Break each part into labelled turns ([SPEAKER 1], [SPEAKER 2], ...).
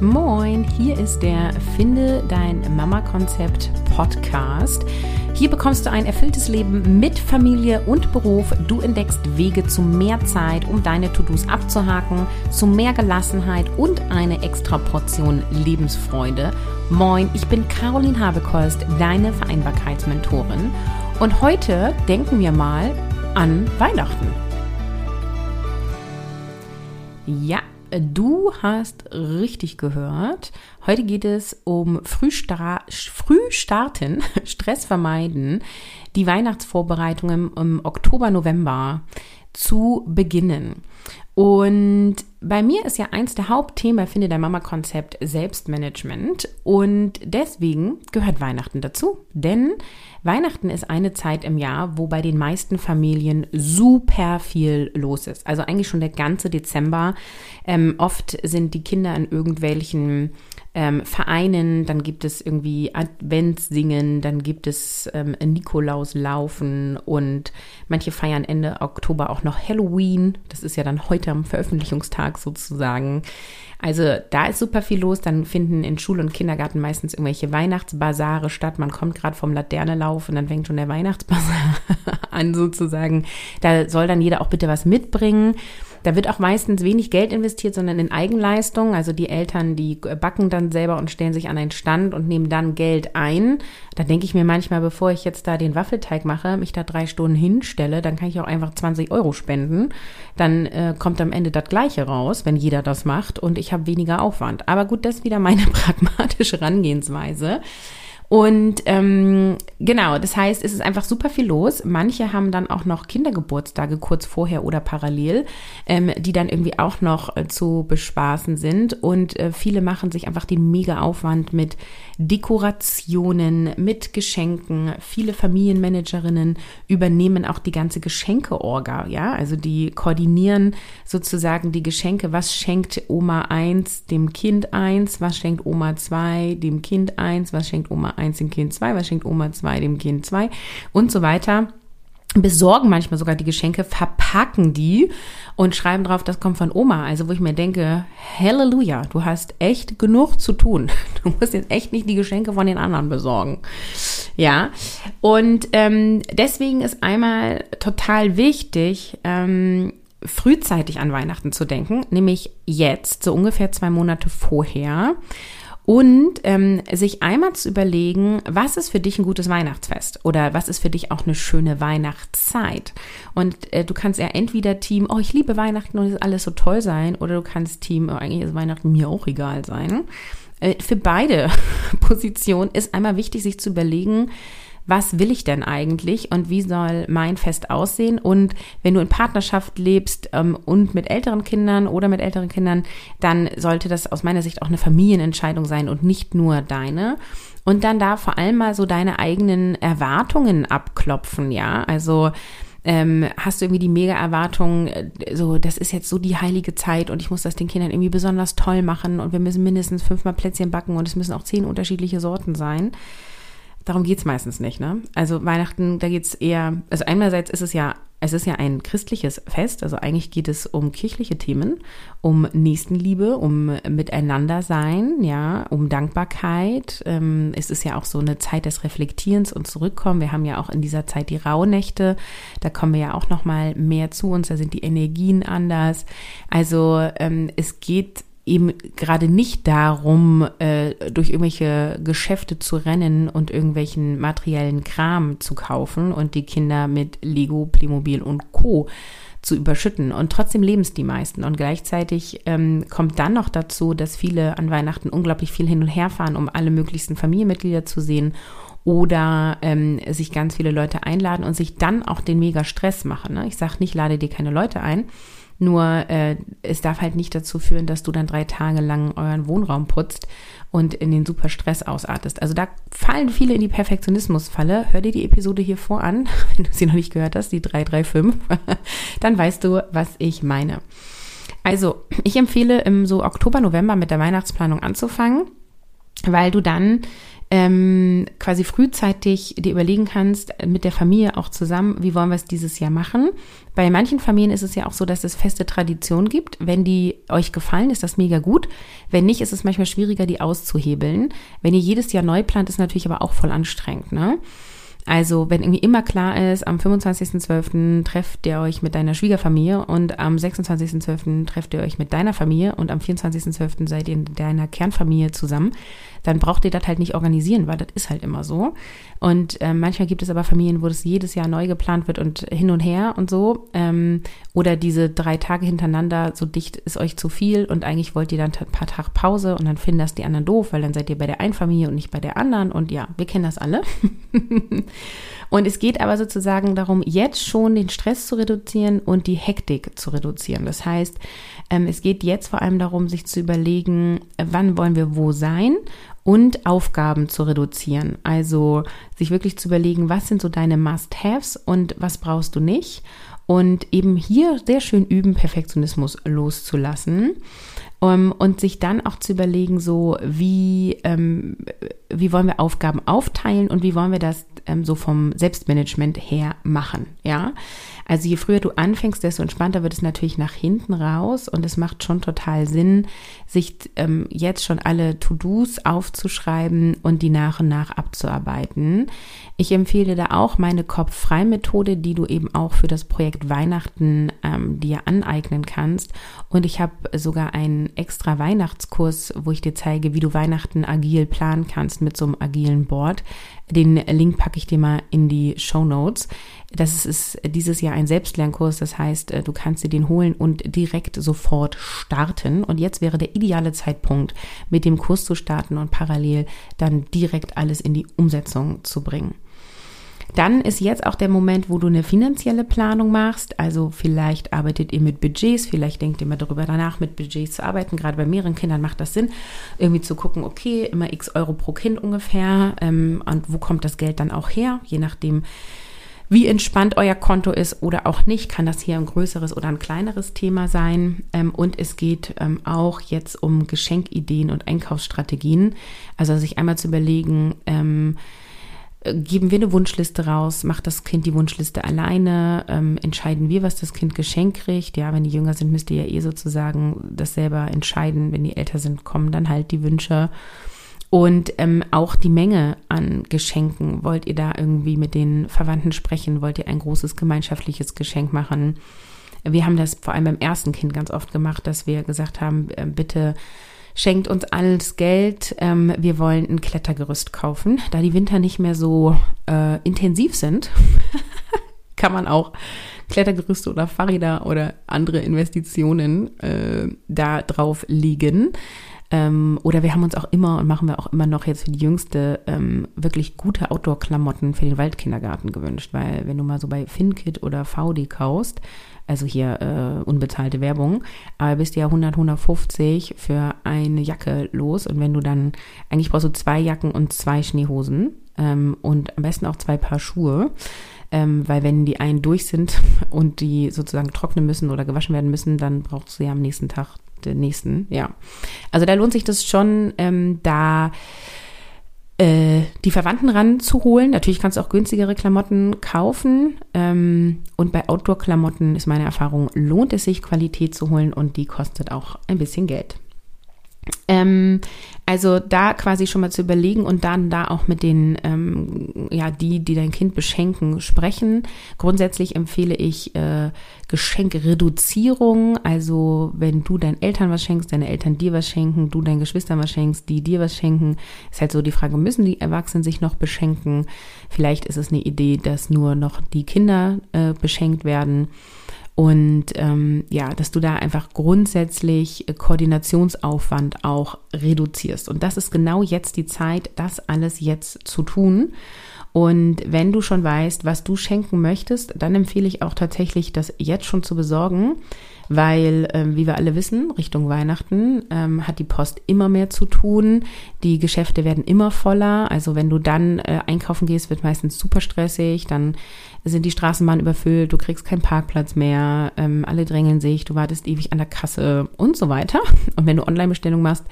[SPEAKER 1] Moin, hier ist der Finde dein Mama-Konzept Podcast. Hier bekommst du ein erfülltes Leben mit Familie und Beruf. Du entdeckst Wege zu mehr Zeit, um deine To-Dos abzuhaken, zu mehr Gelassenheit und eine extra Portion Lebensfreude. Moin, ich bin Caroline Habekost, deine Vereinbarkeitsmentorin. Und heute denken wir mal an Weihnachten. Ja, Du hast richtig gehört. Heute geht es um Frühstar Frühstarten, Stress vermeiden, die Weihnachtsvorbereitungen im Oktober, November zu beginnen. Und bei mir ist ja eins der Hauptthemen, finde der Mama-Konzept Selbstmanagement. Und deswegen gehört Weihnachten dazu. Denn Weihnachten ist eine Zeit im Jahr, wo bei den meisten Familien super viel los ist. Also eigentlich schon der ganze Dezember. Ähm, oft sind die Kinder in irgendwelchen ähm, Vereinen, dann gibt es irgendwie Adventssingen, dann gibt es ähm, Nikolauslaufen und manche feiern Ende Oktober auch noch Halloween. Das ist ja dann heute am Veröffentlichungstag sozusagen. Also da ist super viel los. Dann finden in Schule und Kindergarten meistens irgendwelche Weihnachtsbasare statt. Man kommt gerade vom Laternelauf und dann fängt schon der Weihnachtsbasar an sozusagen. Da soll dann jeder auch bitte was mitbringen. Da wird auch meistens wenig Geld investiert, sondern in Eigenleistung. Also die Eltern, die backen dann selber und stellen sich an einen Stand und nehmen dann Geld ein. Da denke ich mir manchmal, bevor ich jetzt da den Waffelteig mache, mich da drei Stunden hinstelle, dann kann ich auch einfach 20 Euro spenden. Dann äh, kommt am Ende das Gleiche raus, wenn jeder das macht und ich habe weniger Aufwand. Aber gut, das ist wieder meine pragmatische Herangehensweise. Und ähm, genau, das heißt, es ist einfach super viel los. Manche haben dann auch noch Kindergeburtstage kurz vorher oder parallel, ähm, die dann irgendwie auch noch äh, zu bespaßen sind. Und äh, viele machen sich einfach den mega Aufwand mit Dekorationen, mit Geschenken. Viele Familienmanagerinnen übernehmen auch die ganze Geschenkeorga, ja, also die koordinieren sozusagen die Geschenke. Was schenkt Oma 1 dem Kind 1? Was schenkt Oma 2 dem Kind 1? Was schenkt Oma 1 dem Kind 2, was schenkt Oma 2 dem Kind 2 und so weiter besorgen manchmal sogar die Geschenke, verpacken die und schreiben drauf, das kommt von Oma. Also wo ich mir denke, Halleluja, du hast echt genug zu tun. Du musst jetzt echt nicht die Geschenke von den anderen besorgen. Ja, und ähm, deswegen ist einmal total wichtig, ähm, frühzeitig an Weihnachten zu denken, nämlich jetzt, so ungefähr zwei Monate vorher und ähm, sich einmal zu überlegen, was ist für dich ein gutes Weihnachtsfest oder was ist für dich auch eine schöne Weihnachtszeit. Und äh, du kannst ja entweder Team, oh, ich liebe Weihnachten und es ist alles so toll sein, oder du kannst Team, oh, eigentlich ist Weihnachten mir auch egal sein. Äh, für beide Positionen ist einmal wichtig, sich zu überlegen, was will ich denn eigentlich und wie soll mein Fest aussehen? Und wenn du in Partnerschaft lebst ähm, und mit älteren Kindern oder mit älteren Kindern, dann sollte das aus meiner Sicht auch eine Familienentscheidung sein und nicht nur deine. Und dann da vor allem mal so deine eigenen Erwartungen abklopfen, ja. Also ähm, hast du irgendwie die mega Erwartung, äh, so, das ist jetzt so die heilige Zeit und ich muss das den Kindern irgendwie besonders toll machen und wir müssen mindestens fünfmal Plätzchen backen und es müssen auch zehn unterschiedliche Sorten sein darum geht's meistens nicht. Ne? Also Weihnachten, da geht's eher, also einerseits ist es ja, es ist ja ein christliches Fest, also eigentlich geht es um kirchliche Themen, um Nächstenliebe, um Miteinandersein, ja, um Dankbarkeit. Ähm, es ist ja auch so eine Zeit des Reflektierens und Zurückkommen. Wir haben ja auch in dieser Zeit die Rauhnächte, da kommen wir ja auch noch mal mehr zu uns, da sind die Energien anders. Also ähm, es geht eben gerade nicht darum, äh, durch irgendwelche Geschäfte zu rennen und irgendwelchen materiellen Kram zu kaufen und die Kinder mit Lego, Playmobil und Co. zu überschütten. Und trotzdem leben es die meisten. Und gleichzeitig ähm, kommt dann noch dazu, dass viele an Weihnachten unglaublich viel hin und her fahren, um alle möglichsten Familienmitglieder zu sehen oder ähm, sich ganz viele Leute einladen und sich dann auch den mega Stress machen. Ne? Ich sage nicht, lade dir keine Leute ein, nur äh, es darf halt nicht dazu führen, dass du dann drei Tage lang euren Wohnraum putzt und in den super Stress ausartest. Also da fallen viele in die Perfektionismusfalle. Hör dir die Episode hier vor an, wenn du sie noch nicht gehört hast, die 335. dann weißt du, was ich meine. Also, ich empfehle im so Oktober, November mit der Weihnachtsplanung anzufangen, weil du dann ähm, quasi frühzeitig dir überlegen kannst, mit der Familie auch zusammen, wie wollen wir es dieses Jahr machen. Bei manchen Familien ist es ja auch so, dass es feste Traditionen gibt. Wenn die euch gefallen, ist das mega gut. Wenn nicht, ist es manchmal schwieriger, die auszuhebeln. Wenn ihr jedes Jahr neu plant, ist natürlich aber auch voll anstrengend, ne? Also, wenn irgendwie immer klar ist, am 25.12. trefft ihr euch mit deiner Schwiegerfamilie und am 26.12. trefft ihr euch mit deiner Familie und am 24.12. seid ihr in deiner Kernfamilie zusammen, dann braucht ihr das halt nicht organisieren, weil das ist halt immer so. Und äh, manchmal gibt es aber Familien, wo das jedes Jahr neu geplant wird und hin und her und so. Ähm, oder diese drei Tage hintereinander, so dicht ist euch zu viel und eigentlich wollt ihr dann ein paar Tage Pause und dann finden das die anderen doof, weil dann seid ihr bei der einen Familie und nicht bei der anderen. Und ja, wir kennen das alle. und es geht aber sozusagen darum, jetzt schon den Stress zu reduzieren und die Hektik zu reduzieren. Das heißt, ähm, es geht jetzt vor allem darum, sich zu überlegen, wann wollen wir wo sein und Aufgaben zu reduzieren. Also sich wirklich zu überlegen, was sind so deine Must-Haves und was brauchst du nicht. Und eben hier sehr schön üben, Perfektionismus loszulassen. Ähm, und sich dann auch zu überlegen, so wie, ähm, wie wollen wir Aufgaben aufteilen und wie wollen wir das ähm, so vom Selbstmanagement her machen, ja. Also je früher du anfängst, desto entspannter wird es natürlich nach hinten raus und es macht schon total Sinn, sich ähm, jetzt schon alle To-Dos aufzuschreiben und die nach und nach abzuarbeiten. Ich empfehle da auch meine Kopf-Frei-Methode, die du eben auch für das Projekt Weihnachten ähm, dir aneignen kannst. Und ich habe sogar einen extra Weihnachtskurs, wo ich dir zeige, wie du Weihnachten agil planen kannst mit so einem agilen Board. Den Link packe ich dir mal in die Show Notes. Das ist dieses Jahr ein Selbstlernkurs, das heißt, äh, du kannst dir den holen und direkt sofort starten. Und jetzt wäre der ideale Zeitpunkt, mit dem Kurs zu starten und parallel dann direkt alles in die Umsetzung zu bringen. Dann ist jetzt auch der Moment, wo du eine finanzielle Planung machst. Also vielleicht arbeitet ihr mit Budgets, vielleicht denkt ihr mal darüber danach, mit Budgets zu arbeiten. Gerade bei mehreren Kindern macht das Sinn, irgendwie zu gucken, okay, immer x Euro pro Kind ungefähr. Ähm, und wo kommt das Geld dann auch her? Je nachdem, wie entspannt euer Konto ist oder auch nicht, kann das hier ein größeres oder ein kleineres Thema sein. Ähm, und es geht ähm, auch jetzt um Geschenkideen und Einkaufsstrategien. Also sich einmal zu überlegen, ähm, geben wir eine Wunschliste raus, macht das Kind die Wunschliste alleine, ähm, entscheiden wir, was das Kind geschenkt kriegt. Ja, wenn die jünger sind, müsst ihr ja eh sozusagen das selber entscheiden. Wenn die älter sind, kommen dann halt die Wünsche. Und ähm, auch die Menge an Geschenken. Wollt ihr da irgendwie mit den Verwandten sprechen? Wollt ihr ein großes gemeinschaftliches Geschenk machen? Wir haben das vor allem beim ersten Kind ganz oft gemacht, dass wir gesagt haben, äh, bitte schenkt uns alles Geld. Ähm, wir wollen ein Klettergerüst kaufen. Da die Winter nicht mehr so äh, intensiv sind, kann man auch Klettergerüste oder Fahrräder oder andere Investitionen äh, da drauf liegen. Ähm, oder wir haben uns auch immer und machen wir auch immer noch jetzt für die Jüngste ähm, wirklich gute Outdoor-Klamotten für den Waldkindergarten gewünscht, weil wenn du mal so bei FinKit oder VD kaust, also hier äh, unbezahlte Werbung, aber bist du ja 100, 150 für eine Jacke los und wenn du dann, eigentlich brauchst du zwei Jacken und zwei Schneehosen ähm, und am besten auch zwei Paar Schuhe, ähm, weil wenn die einen durch sind und die sozusagen trocknen müssen oder gewaschen werden müssen, dann brauchst du ja am nächsten Tag den nächsten, ja. Also da lohnt sich das schon, ähm, da äh, die Verwandten ranzuholen. Natürlich kannst du auch günstigere Klamotten kaufen. Ähm, und bei Outdoor-Klamotten ist meine Erfahrung, lohnt es sich, Qualität zu holen und die kostet auch ein bisschen Geld. Ähm, also da quasi schon mal zu überlegen und dann da auch mit den, ähm, ja, die, die dein Kind beschenken, sprechen. Grundsätzlich empfehle ich äh, Geschenkreduzierung. Also wenn du deinen Eltern was schenkst, deine Eltern dir was schenken, du deinen Geschwistern was schenkst, die dir was schenken, ist halt so die Frage, müssen die Erwachsenen sich noch beschenken? Vielleicht ist es eine Idee, dass nur noch die Kinder äh, beschenkt werden. Und ähm, ja, dass du da einfach grundsätzlich Koordinationsaufwand auch reduzierst. Und das ist genau jetzt die Zeit, das alles jetzt zu tun. Und wenn du schon weißt, was du schenken möchtest, dann empfehle ich auch tatsächlich, das jetzt schon zu besorgen, weil, ähm, wie wir alle wissen, Richtung Weihnachten ähm, hat die Post immer mehr zu tun. Die Geschäfte werden immer voller. Also wenn du dann äh, einkaufen gehst, wird meistens super stressig. Dann sind die Straßenbahnen überfüllt, du kriegst keinen Parkplatz mehr, ähm, alle drängeln sich, du wartest ewig an der Kasse und so weiter. Und wenn du Online-Bestellung machst,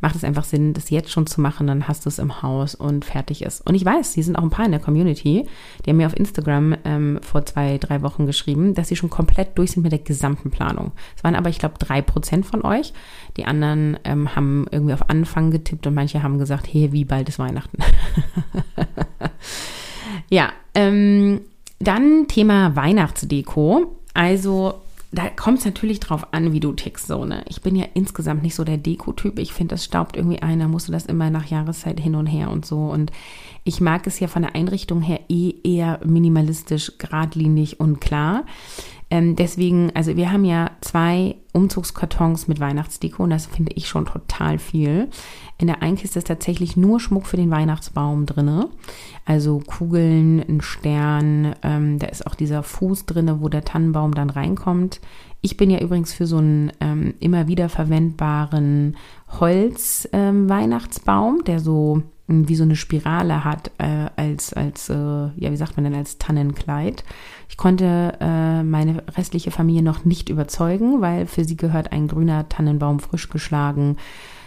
[SPEAKER 1] macht es einfach Sinn, das jetzt schon zu machen, dann hast du es im Haus und fertig ist. Und ich weiß, die sind auch ein paar in der Community, die haben mir auf Instagram ähm, vor zwei, drei Wochen geschrieben, dass sie schon komplett durch sind mit der gesamten Planung. Es waren aber, ich glaube, drei Prozent von euch. Die anderen ähm, haben irgendwie auf Anfang getippt und manche haben gesagt, hey, wie bald ist Weihnachten? ja, ähm, dann Thema Weihnachtsdeko. Also da kommt es natürlich drauf an, wie du tickst. So, ne? Ich bin ja insgesamt nicht so der Deko-Typ. Ich finde, das staubt irgendwie ein. Da musst du das immer nach Jahreszeit hin und her und so. Und ich mag es ja von der Einrichtung her eh eher minimalistisch, geradlinig und klar. Ähm, deswegen, also wir haben ja zwei Umzugskartons mit Weihnachtsdeko und das finde ich schon total viel. In der einen Kiste ist tatsächlich nur Schmuck für den Weihnachtsbaum drinne. Also Kugeln, ein Stern, ähm, da ist auch dieser Fuß drinne, wo der Tannenbaum dann reinkommt. Ich bin ja übrigens für so einen ähm, immer wieder verwendbaren Holz-Weihnachtsbaum, ähm, der so wie so eine Spirale hat äh, als, als äh, ja, wie sagt man denn, als Tannenkleid. Ich konnte äh, meine restliche Familie noch nicht überzeugen, weil für sie gehört ein grüner Tannenbaum frisch geschlagen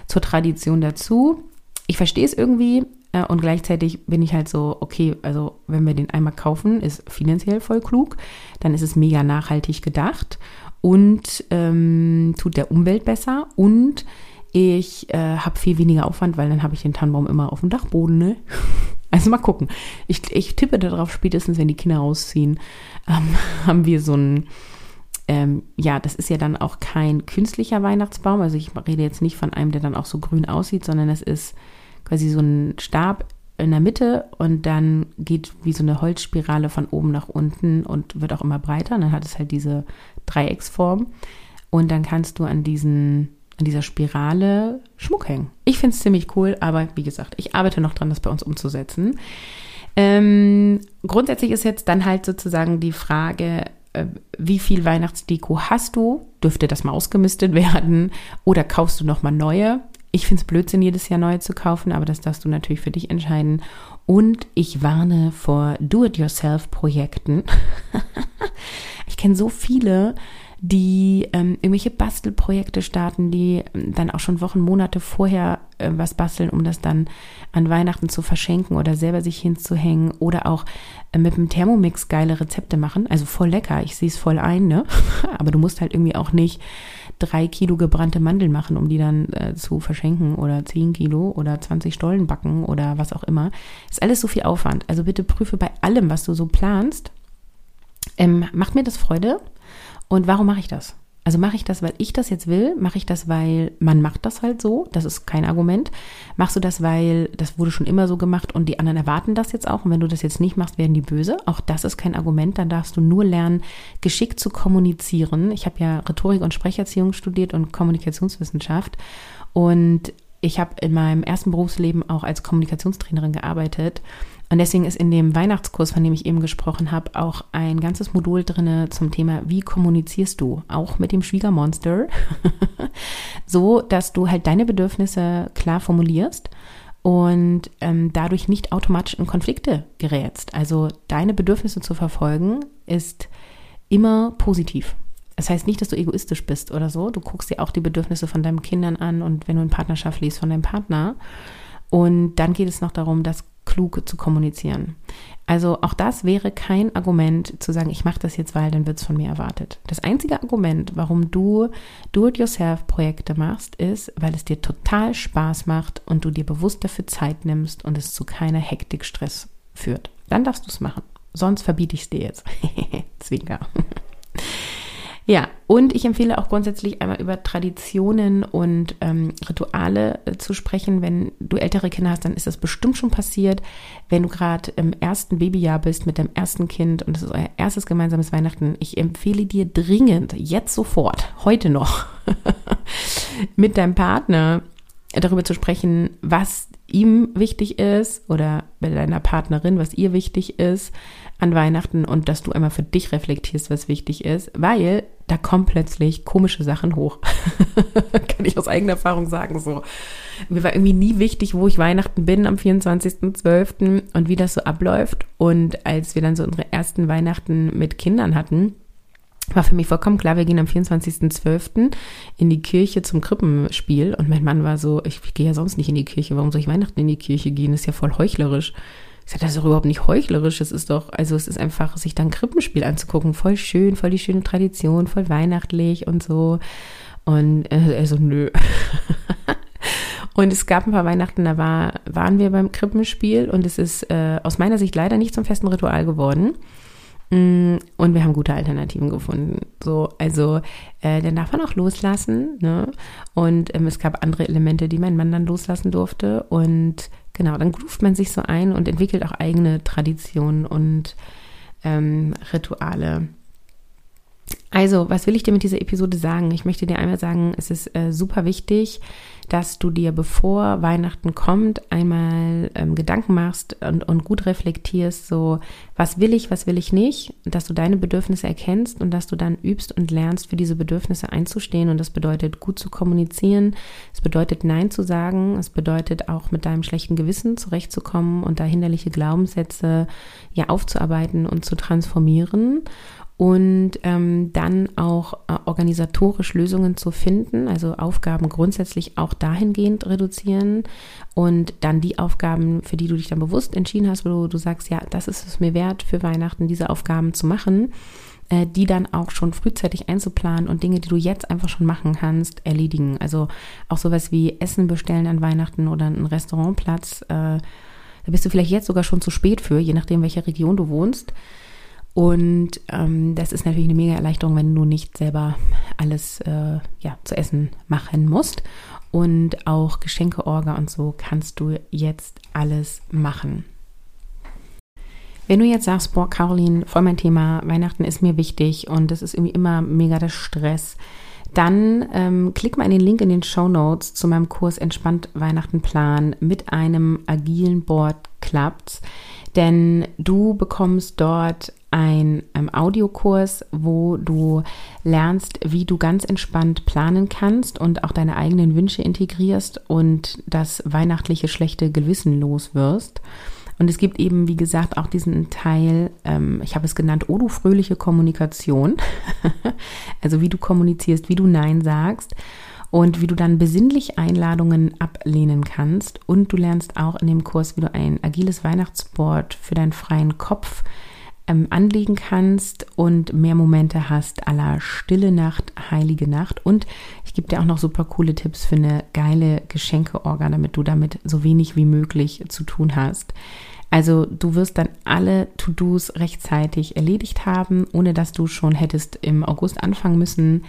[SPEAKER 1] zur Tradition dazu. Ich verstehe es irgendwie äh, und gleichzeitig bin ich halt so, okay, also wenn wir den einmal kaufen, ist finanziell voll klug, dann ist es mega nachhaltig gedacht und ähm, tut der Umwelt besser und ich äh, habe viel weniger Aufwand, weil dann habe ich den Tannenbaum immer auf dem Dachboden. Ne? Also mal gucken. Ich, ich tippe darauf, spätestens wenn die Kinder rausziehen, ähm, haben wir so ein, ähm, ja, das ist ja dann auch kein künstlicher Weihnachtsbaum. Also ich rede jetzt nicht von einem, der dann auch so grün aussieht, sondern es ist quasi so ein Stab in der Mitte und dann geht wie so eine Holzspirale von oben nach unten und wird auch immer breiter. Und dann hat es halt diese Dreiecksform. Und dann kannst du an diesen an dieser Spirale Schmuck hängen. Ich finde es ziemlich cool, aber wie gesagt, ich arbeite noch dran, das bei uns umzusetzen. Ähm, grundsätzlich ist jetzt dann halt sozusagen die Frage, äh, wie viel Weihnachtsdeko hast du? Dürfte das mal ausgemistet werden? Oder kaufst du nochmal neue? Ich finde es Blödsinn, jedes Jahr neue zu kaufen, aber das darfst du natürlich für dich entscheiden. Und ich warne vor Do-it-yourself-Projekten. ich kenne so viele, die ähm, irgendwelche Bastelprojekte starten, die ähm, dann auch schon Wochen, Monate vorher äh, was basteln, um das dann an Weihnachten zu verschenken oder selber sich hinzuhängen oder auch äh, mit dem Thermomix geile Rezepte machen. Also voll lecker, ich sehe es voll ein, ne? Aber du musst halt irgendwie auch nicht drei Kilo gebrannte Mandeln machen, um die dann äh, zu verschenken oder zehn Kilo oder 20 Stollen backen oder was auch immer. Ist alles so viel Aufwand. Also bitte prüfe bei allem, was du so planst. Ähm, macht mir das Freude? Und warum mache ich das? Also mache ich das, weil ich das jetzt will? Mache ich das, weil man macht das halt so? Das ist kein Argument. Machst du das, weil das wurde schon immer so gemacht und die anderen erwarten das jetzt auch? Und wenn du das jetzt nicht machst, werden die böse? Auch das ist kein Argument. Dann darfst du nur lernen, geschickt zu kommunizieren. Ich habe ja Rhetorik und Sprecherziehung studiert und Kommunikationswissenschaft. Und ich habe in meinem ersten Berufsleben auch als Kommunikationstrainerin gearbeitet. Und deswegen ist in dem Weihnachtskurs, von dem ich eben gesprochen habe, auch ein ganzes Modul drin zum Thema, wie kommunizierst du, auch mit dem Schwiegermonster, so dass du halt deine Bedürfnisse klar formulierst und ähm, dadurch nicht automatisch in Konflikte gerätst. Also deine Bedürfnisse zu verfolgen ist immer positiv. Das heißt nicht, dass du egoistisch bist oder so. Du guckst dir auch die Bedürfnisse von deinen Kindern an und wenn du in Partnerschaft liest, von deinem Partner. Und dann geht es noch darum, das klug zu kommunizieren. Also auch das wäre kein Argument zu sagen, ich mache das jetzt, weil dann wird es von mir erwartet. Das einzige Argument, warum du Do-it-yourself-Projekte machst, ist, weil es dir total Spaß macht und du dir bewusst dafür Zeit nimmst und es zu keiner Hektik, Stress führt. Dann darfst du es machen. Sonst verbiete ich es dir jetzt. Zwinker. Ja, und ich empfehle auch grundsätzlich einmal über Traditionen und ähm, Rituale äh, zu sprechen. Wenn du ältere Kinder hast, dann ist das bestimmt schon passiert. Wenn du gerade im ersten Babyjahr bist mit deinem ersten Kind und es ist euer erstes gemeinsames Weihnachten, ich empfehle dir dringend, jetzt sofort, heute noch, mit deinem Partner darüber zu sprechen, was ihm wichtig ist oder bei deiner Partnerin, was ihr wichtig ist an Weihnachten und dass du einmal für dich reflektierst, was wichtig ist, weil da kommen plötzlich komische Sachen hoch. Kann ich aus eigener Erfahrung sagen, so. Mir war irgendwie nie wichtig, wo ich Weihnachten bin am 24.12. und wie das so abläuft. Und als wir dann so unsere ersten Weihnachten mit Kindern hatten, war für mich vollkommen klar, wir gehen am 24.12. in die Kirche zum Krippenspiel. Und mein Mann war so, ich, ich gehe ja sonst nicht in die Kirche, warum soll ich Weihnachten in die Kirche gehen? Ist ja voll heuchlerisch. Ich sage, das ist doch überhaupt nicht heuchlerisch. Es ist doch, also es ist einfach, sich dann Krippenspiel anzugucken. Voll schön, voll die schöne Tradition, voll weihnachtlich und so. Und äh, er so, nö. und es gab ein paar Weihnachten, da war, waren wir beim Krippenspiel und es ist äh, aus meiner Sicht leider nicht zum festen Ritual geworden. Mm, und wir haben gute Alternativen gefunden. So, also äh, dann darf man auch loslassen. Ne? Und ähm, es gab andere Elemente, die mein Mann dann loslassen durfte. Und genau, dann ruft man sich so ein und entwickelt auch eigene Traditionen und ähm, Rituale. Also, was will ich dir mit dieser Episode sagen? Ich möchte dir einmal sagen, es ist äh, super wichtig, dass du dir, bevor Weihnachten kommt, einmal ähm, Gedanken machst und, und gut reflektierst, so, was will ich, was will ich nicht, dass du deine Bedürfnisse erkennst und dass du dann übst und lernst, für diese Bedürfnisse einzustehen. Und das bedeutet, gut zu kommunizieren, es bedeutet, Nein zu sagen, es bedeutet auch mit deinem schlechten Gewissen zurechtzukommen und da hinderliche Glaubenssätze ja aufzuarbeiten und zu transformieren und ähm, dann auch äh, organisatorisch Lösungen zu finden, also Aufgaben grundsätzlich auch dahingehend reduzieren und dann die Aufgaben, für die du dich dann bewusst entschieden hast, wo du, du sagst, ja, das ist es mir wert, für Weihnachten diese Aufgaben zu machen, äh, die dann auch schon frühzeitig einzuplanen und Dinge, die du jetzt einfach schon machen kannst, erledigen. Also auch sowas wie Essen bestellen an Weihnachten oder einen Restaurantplatz, äh, da bist du vielleicht jetzt sogar schon zu spät für, je nachdem, welche Region du wohnst. Und ähm, das ist natürlich eine mega Erleichterung, wenn du nicht selber alles äh, ja, zu essen machen musst. Und auch Geschenkeorga und so kannst du jetzt alles machen. Wenn du jetzt sagst, boah, Caroline, voll mein Thema, Weihnachten ist mir wichtig und das ist irgendwie immer mega der Stress, dann ähm, klick mal in den Link in den Show Notes zu meinem Kurs Entspannt Weihnachten Plan mit einem agilen Board klappt. Denn du bekommst dort ein ähm, Audiokurs, wo du lernst, wie du ganz entspannt planen kannst und auch deine eigenen Wünsche integrierst und das weihnachtliche schlechte Gewissen los wirst. Und es gibt eben, wie gesagt, auch diesen Teil, ähm, ich habe es genannt, oh du fröhliche Kommunikation. also wie du kommunizierst, wie du Nein sagst und wie du dann besinnlich Einladungen ablehnen kannst. Und du lernst auch in dem Kurs, wie du ein agiles Weihnachtsboard für deinen freien Kopf ähm, anlegen kannst und mehr Momente hast aller stille Nacht, heilige Nacht. Und ich gebe dir auch noch super coole Tipps für eine geile Geschenkeorga, damit du damit so wenig wie möglich zu tun hast. Also du wirst dann alle To-Dos rechtzeitig erledigt haben, ohne dass du schon hättest im August anfangen müssen.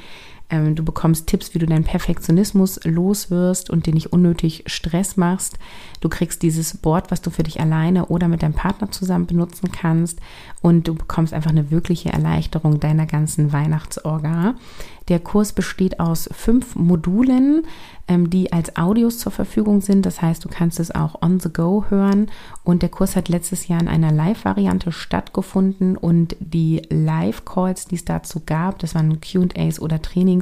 [SPEAKER 1] Ähm, du bekommst Tipps, wie du deinen Perfektionismus loswirst und dir nicht unnötig Stress machst. Du kriegst dieses Board, was du für dich alleine oder mit deinem Partner zusammen benutzen kannst. Und du bekommst einfach eine wirkliche Erleichterung deiner ganzen Weihnachtsorga. Der Kurs besteht aus fünf Modulen, ähm, die als Audios zur Verfügung sind. Das heißt, du kannst es auch on the go hören. Und der Kurs hat letztes Jahr in einer Live-Variante stattgefunden. Und die Live-Calls, die es dazu gab, das waren QAs oder Trainings,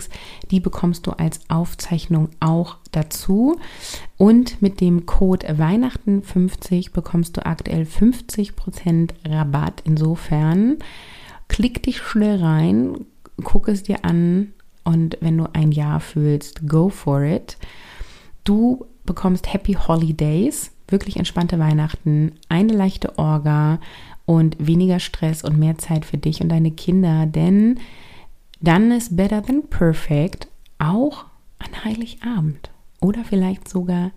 [SPEAKER 1] die bekommst du als Aufzeichnung auch dazu. Und mit dem Code Weihnachten50 bekommst du aktuell 50% Rabatt. Insofern klick dich schnell rein, guck es dir an und wenn du ein Ja fühlst, go for it. Du bekommst Happy Holidays, wirklich entspannte Weihnachten, eine leichte Orga und weniger Stress und mehr Zeit für dich und deine Kinder, denn dann ist Better Than Perfect auch an Heiligabend oder vielleicht sogar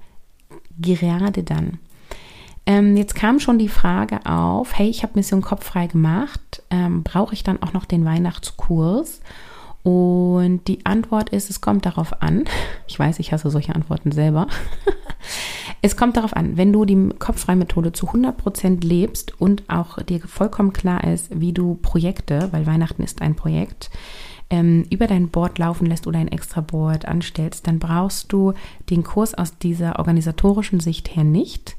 [SPEAKER 1] gerade dann. Ähm, jetzt kam schon die Frage auf, hey, ich habe Mission Kopf frei gemacht, ähm, brauche ich dann auch noch den Weihnachtskurs? Und die Antwort ist, es kommt darauf an. Ich weiß, ich hasse solche Antworten selber. es kommt darauf an, wenn du die Kopffrei-Methode zu 100% lebst und auch dir vollkommen klar ist, wie du Projekte, weil Weihnachten ist ein Projekt, ähm, über dein Board laufen lässt oder ein extra Board anstellst, dann brauchst du den Kurs aus dieser organisatorischen Sicht her nicht.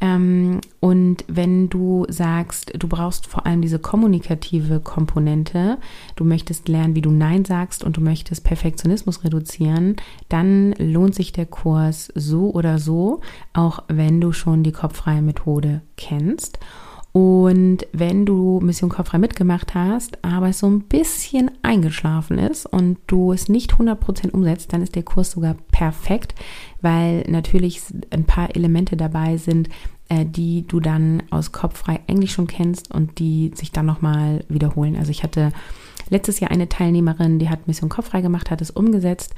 [SPEAKER 1] Ähm, und wenn du sagst, du brauchst vor allem diese kommunikative Komponente, du möchtest lernen, wie du Nein sagst und du möchtest Perfektionismus reduzieren, dann lohnt sich der Kurs so oder so, auch wenn du schon die kopffreie Methode kennst. Und wenn du Mission Kopffrei mitgemacht hast, aber es so ein bisschen eingeschlafen ist und du es nicht 100% umsetzt, dann ist der Kurs sogar perfekt, weil natürlich ein paar Elemente dabei sind, äh, die du dann aus Kopffrei eigentlich schon kennst und die sich dann nochmal wiederholen. Also ich hatte letztes Jahr eine Teilnehmerin, die hat Mission Kopffrei gemacht, hat es umgesetzt,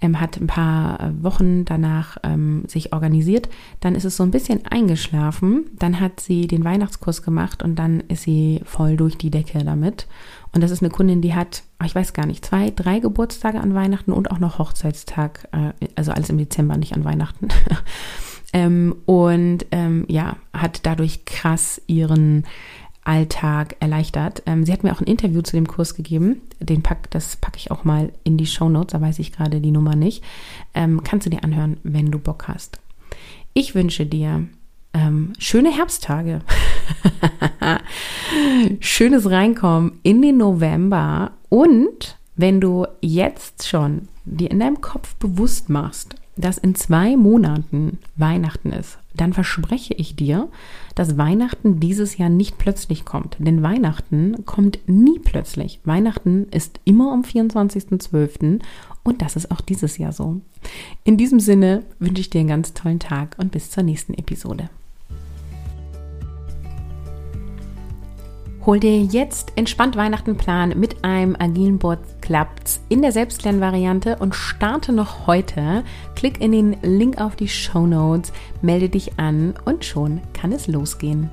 [SPEAKER 1] ähm, hat ein paar äh, Wochen danach ähm, sich organisiert. Dann ist es so ein bisschen eingeschlafen. Dann hat sie den Weihnachtskurs gemacht und dann ist sie voll durch die Decke damit. Und das ist eine Kundin, die hat, ah, ich weiß gar nicht, zwei, drei Geburtstage an Weihnachten und auch noch Hochzeitstag, äh, also alles im Dezember, nicht an Weihnachten. ähm, und ähm, ja, hat dadurch krass ihren Alltag erleichtert. Ähm, sie hat mir auch ein Interview zu dem Kurs gegeben. Den pack, das packe ich auch mal in die Show Notes, da weiß ich gerade die Nummer nicht. Ähm, kannst du dir anhören, wenn du Bock hast. Ich wünsche dir ähm, schöne Herbsttage, schönes Reinkommen in den November und wenn du jetzt schon dir in deinem Kopf bewusst machst, dass in zwei Monaten Weihnachten ist, dann verspreche ich dir, dass Weihnachten dieses Jahr nicht plötzlich kommt. Denn Weihnachten kommt nie plötzlich. Weihnachten ist immer am 24.12. und das ist auch dieses Jahr so. In diesem Sinne wünsche ich dir einen ganz tollen Tag und bis zur nächsten Episode. Hol dir jetzt entspannt Weihnachten Plan mit einem agilen Board Clubs in der Selbstlernvariante und starte noch heute. Klick in den Link auf die Show Notes, melde dich an und schon kann es losgehen.